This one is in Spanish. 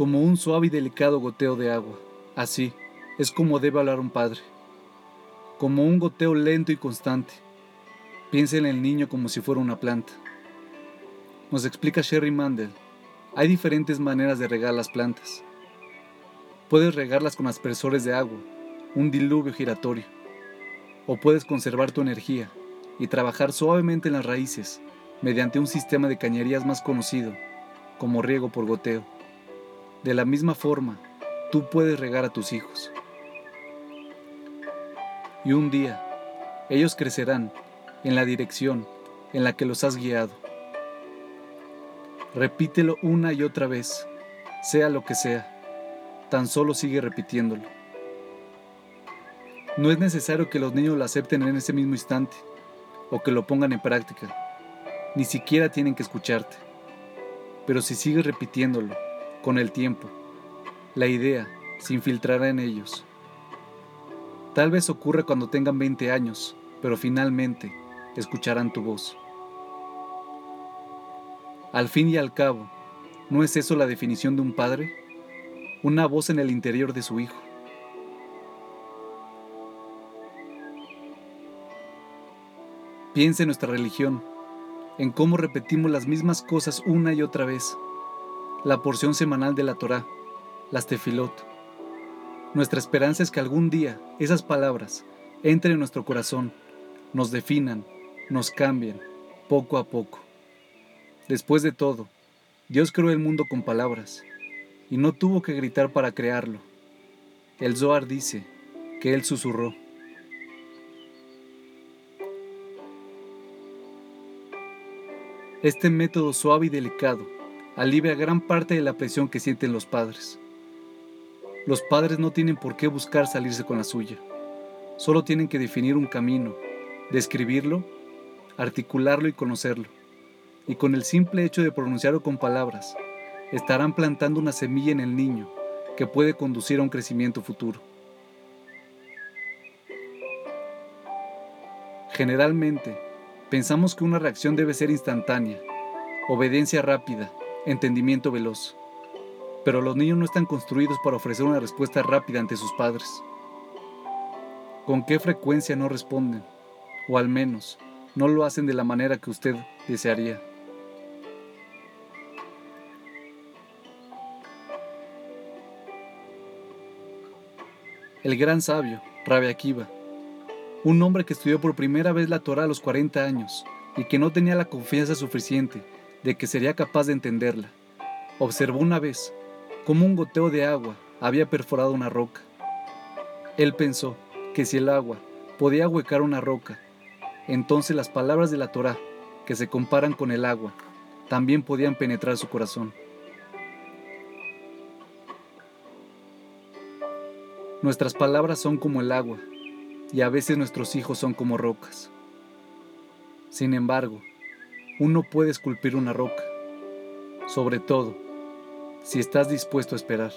como un suave y delicado goteo de agua. Así es como debe hablar un padre, como un goteo lento y constante. Piensa en el niño como si fuera una planta. Nos explica Sherry Mandel, hay diferentes maneras de regar las plantas. Puedes regarlas con aspersores de agua, un diluvio giratorio, o puedes conservar tu energía y trabajar suavemente en las raíces mediante un sistema de cañerías más conocido como riego por goteo. De la misma forma, tú puedes regar a tus hijos. Y un día, ellos crecerán en la dirección en la que los has guiado. Repítelo una y otra vez, sea lo que sea, tan solo sigue repitiéndolo. No es necesario que los niños lo acepten en ese mismo instante o que lo pongan en práctica, ni siquiera tienen que escucharte. Pero si sigues repitiéndolo, con el tiempo, la idea se infiltrará en ellos. Tal vez ocurra cuando tengan 20 años, pero finalmente escucharán tu voz. Al fin y al cabo, ¿no es eso la definición de un padre? Una voz en el interior de su hijo. Piensa en nuestra religión, en cómo repetimos las mismas cosas una y otra vez. La porción semanal de la Torá, las tefilot. Nuestra esperanza es que algún día esas palabras entren en nuestro corazón, nos definan, nos cambien, poco a poco. Después de todo, Dios creó el mundo con palabras, y no tuvo que gritar para crearlo. El Zohar dice que Él susurró. Este método suave y delicado alivia gran parte de la presión que sienten los padres. Los padres no tienen por qué buscar salirse con la suya, solo tienen que definir un camino, describirlo, articularlo y conocerlo. Y con el simple hecho de pronunciarlo con palabras, estarán plantando una semilla en el niño que puede conducir a un crecimiento futuro. Generalmente, Pensamos que una reacción debe ser instantánea, obediencia rápida, entendimiento veloz. Pero los niños no están construidos para ofrecer una respuesta rápida ante sus padres. ¿Con qué frecuencia no responden? O al menos, no lo hacen de la manera que usted desearía. El gran sabio, Rabbi Akiva, un hombre que estudió por primera vez la Torah a los 40 años y que no tenía la confianza suficiente de que sería capaz de entenderla. Observó una vez cómo un goteo de agua había perforado una roca. Él pensó que si el agua podía huecar una roca, entonces las palabras de la Torah, que se comparan con el agua, también podían penetrar su corazón. Nuestras palabras son como el agua y a veces nuestros hijos son como rocas. Sin embargo, uno puede esculpir una roca, sobre todo si estás dispuesto a esperar.